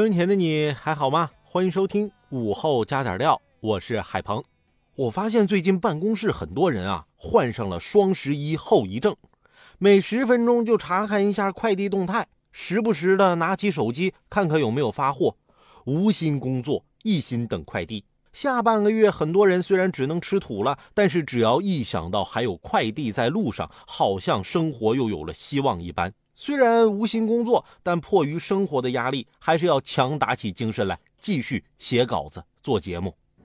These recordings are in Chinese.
收音前的你还好吗？欢迎收听午后加点料，我是海鹏。我发现最近办公室很多人啊患上了双十一后遗症，每十分钟就查看一下快递动态，时不时的拿起手机看看有没有发货，无心工作，一心等快递。下半个月，很多人虽然只能吃土了，但是只要一想到还有快递在路上，好像生活又有了希望一般。虽然无心工作，但迫于生活的压力，还是要强打起精神来，继续写稿子、做节目。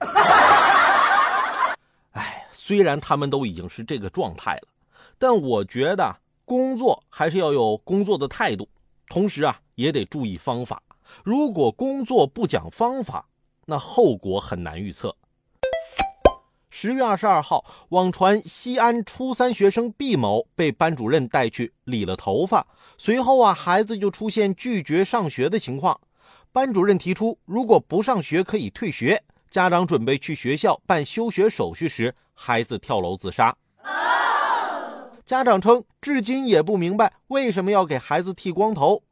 哎，虽然他们都已经是这个状态了，但我觉得工作还是要有工作的态度，同时啊，也得注意方法。如果工作不讲方法，那后果很难预测。十月二十二号，网传西安初三学生毕某被班主任带去理了头发，随后啊，孩子就出现拒绝上学的情况。班主任提出，如果不上学可以退学。家长准备去学校办休学手续时，孩子跳楼自杀。家长称，至今也不明白为什么要给孩子剃光头。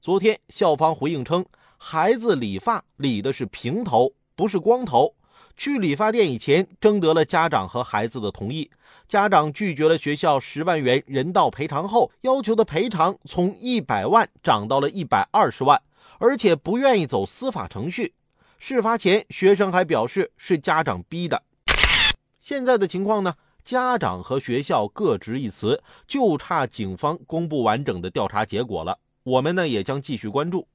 昨天，校方回应称，孩子理发理的是平头，不是光头。去理发店以前，征得了家长和孩子的同意。家长拒绝了学校十万元人道赔偿后，要求的赔偿从一百万涨到了一百二十万，而且不愿意走司法程序。事发前，学生还表示是家长逼的。现在的情况呢？家长和学校各执一词，就差警方公布完整的调查结果了。我们呢，也将继续关注。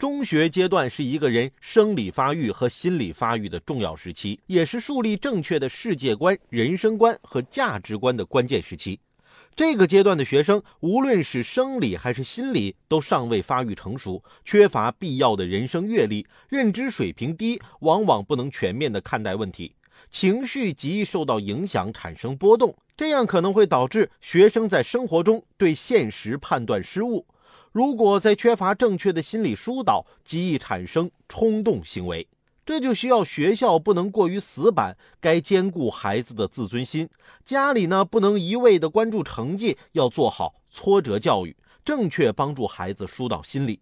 中学阶段是一个人生理发育和心理发育的重要时期，也是树立正确的世界观、人生观和价值观的关键时期。这个阶段的学生，无论是生理还是心理，都尚未发育成熟，缺乏必要的人生阅历，认知水平低，往往不能全面的看待问题，情绪极易受到影响，产生波动。这样可能会导致学生在生活中对现实判断失误。如果在缺乏正确的心理疏导，极易产生冲动行为。这就需要学校不能过于死板，该兼顾孩子的自尊心。家里呢，不能一味的关注成绩，要做好挫折教育，正确帮助孩子疏导心理。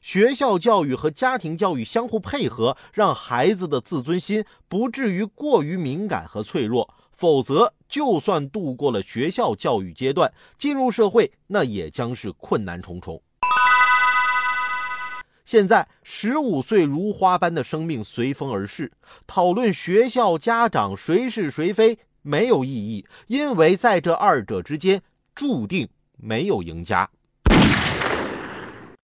学校教育和家庭教育相互配合，让孩子的自尊心不至于过于敏感和脆弱。否则，就算度过了学校教育阶段，进入社会，那也将是困难重重。现在，十五岁如花般的生命随风而逝，讨论学校、家长谁是谁非没有意义，因为在这二者之间注定没有赢家。